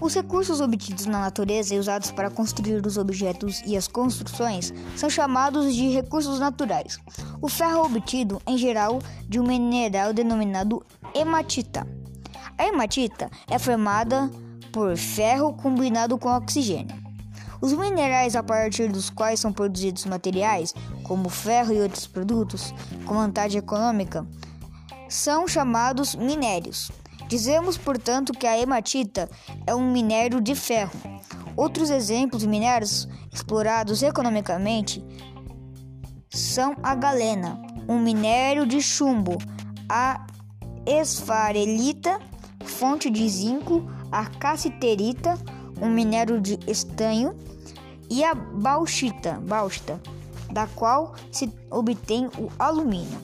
Os recursos obtidos na natureza e usados para construir os objetos e as construções são chamados de recursos naturais. O ferro é obtido, em geral, de um mineral denominado hematita. A hematita é formada por ferro combinado com oxigênio. Os minerais a partir dos quais são produzidos materiais, como ferro e outros produtos com vantagem econômica, são chamados minérios. Dizemos, portanto, que a hematita é um minério de ferro. Outros exemplos de minérios explorados economicamente são a galena, um minério de chumbo, a esfarelita, fonte de zinco, a cassiterita, um minério de estanho, e a bauxita, bauxita da qual se obtém o alumínio.